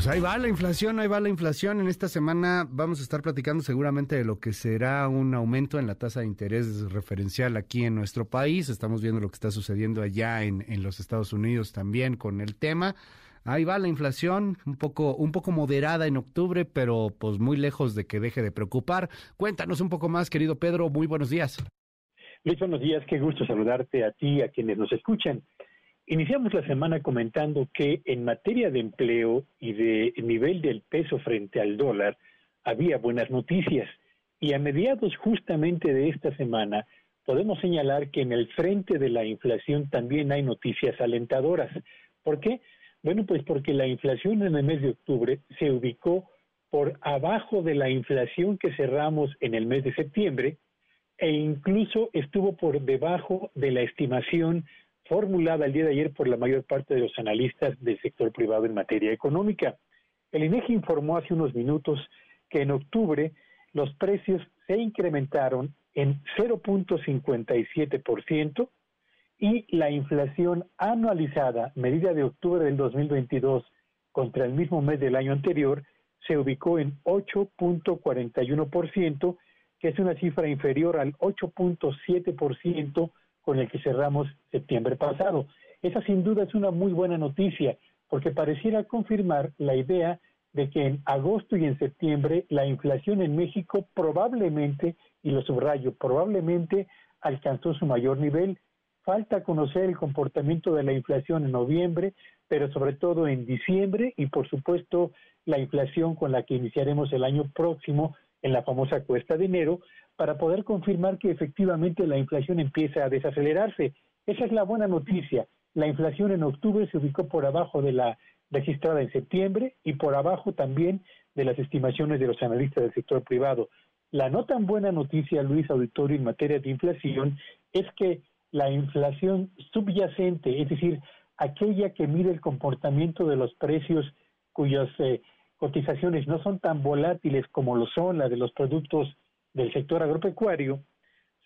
Pues ahí va la inflación, ahí va la inflación. En esta semana vamos a estar platicando seguramente de lo que será un aumento en la tasa de interés referencial aquí en nuestro país. Estamos viendo lo que está sucediendo allá en, en los Estados Unidos también con el tema. Ahí va la inflación, un poco, un poco moderada en octubre, pero pues muy lejos de que deje de preocupar. Cuéntanos un poco más, querido Pedro. Muy buenos días. Luis, buenos días. Qué gusto saludarte a ti a quienes nos escuchan. Iniciamos la semana comentando que en materia de empleo y de nivel del peso frente al dólar había buenas noticias. Y a mediados justamente de esta semana podemos señalar que en el frente de la inflación también hay noticias alentadoras. ¿Por qué? Bueno, pues porque la inflación en el mes de octubre se ubicó por abajo de la inflación que cerramos en el mes de septiembre e incluso estuvo por debajo de la estimación formulada el día de ayer por la mayor parte de los analistas del sector privado en materia económica. El INEGI informó hace unos minutos que en octubre los precios se incrementaron en 0.57%, y la inflación anualizada, medida de octubre del 2022 contra el mismo mes del año anterior, se ubicó en 8.41%, que es una cifra inferior al 8.7% con el que cerramos septiembre pasado. Esa sin duda es una muy buena noticia, porque pareciera confirmar la idea de que en agosto y en septiembre la inflación en México probablemente, y lo subrayo, probablemente alcanzó su mayor nivel Falta conocer el comportamiento de la inflación en noviembre, pero sobre todo en diciembre y por supuesto la inflación con la que iniciaremos el año próximo en la famosa cuesta de enero para poder confirmar que efectivamente la inflación empieza a desacelerarse. Esa es la buena noticia. La inflación en octubre se ubicó por abajo de la registrada en septiembre y por abajo también de las estimaciones de los analistas del sector privado. La no tan buena noticia, Luis Auditorio, en materia de inflación es que la inflación subyacente, es decir, aquella que mide el comportamiento de los precios cuyas eh, cotizaciones no son tan volátiles como lo son las de los productos del sector agropecuario,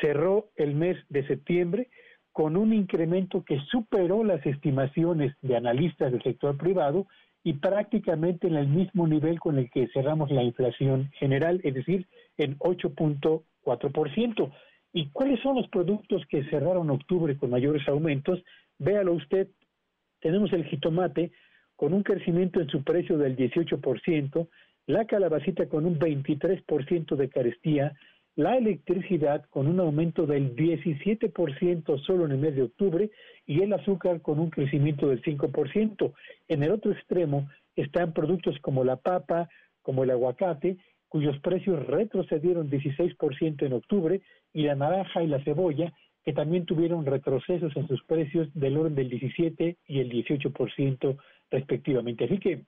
cerró el mes de septiembre con un incremento que superó las estimaciones de analistas del sector privado y prácticamente en el mismo nivel con el que cerramos la inflación general, es decir, en 8.4%. ¿Y cuáles son los productos que cerraron octubre con mayores aumentos? Véalo usted, tenemos el jitomate con un crecimiento en su precio del 18%, la calabacita con un 23% de carestía, la electricidad con un aumento del 17% solo en el mes de octubre y el azúcar con un crecimiento del 5%. En el otro extremo están productos como la papa, como el aguacate, cuyos precios retrocedieron 16% en octubre, y la naranja y la cebolla, que también tuvieron retrocesos en sus precios del orden del 17 y el 18% respectivamente. Así que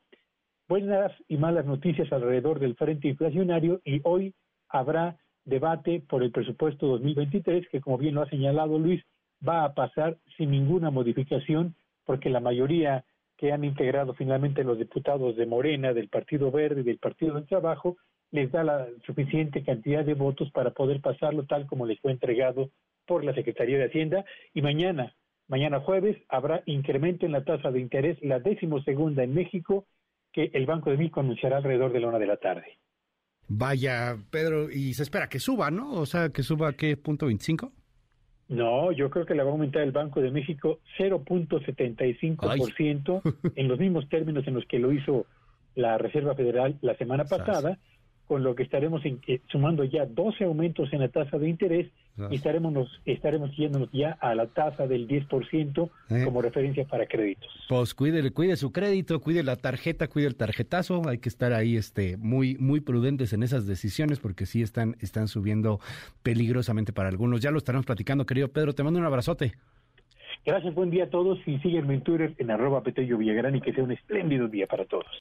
buenas y malas noticias alrededor del frente inflacionario y hoy habrá debate por el presupuesto 2023 que como bien lo ha señalado Luis va a pasar sin ninguna modificación porque la mayoría que han integrado finalmente los diputados de Morena, del Partido Verde y del Partido del Trabajo les da la suficiente cantidad de votos para poder pasarlo tal como les fue entregado por la Secretaría de Hacienda. Y mañana, mañana jueves, habrá incremento en la tasa de interés, la décimo segunda en México, que el Banco de México anunciará alrededor de la una de la tarde. Vaya, Pedro, y se espera que suba, ¿no? O sea, que suba a qué punto 25? No, yo creo que le va a aumentar el Banco de México 0.75% en los mismos términos en los que lo hizo la Reserva Federal la semana pasada con lo que estaremos eh, sumando ya 12 aumentos en la tasa de interés y estaremos, nos, estaremos yéndonos ya a la tasa del 10% eh. como referencia para créditos. Pues cuide, cuide su crédito, cuide la tarjeta, cuide el tarjetazo, hay que estar ahí este, muy, muy prudentes en esas decisiones porque sí están, están subiendo peligrosamente para algunos. Ya lo estaremos platicando, querido Pedro, te mando un abrazote. Gracias, buen día a todos y sígueme en Twitter en arroba Petello Villagrán y que sea un espléndido día para todos.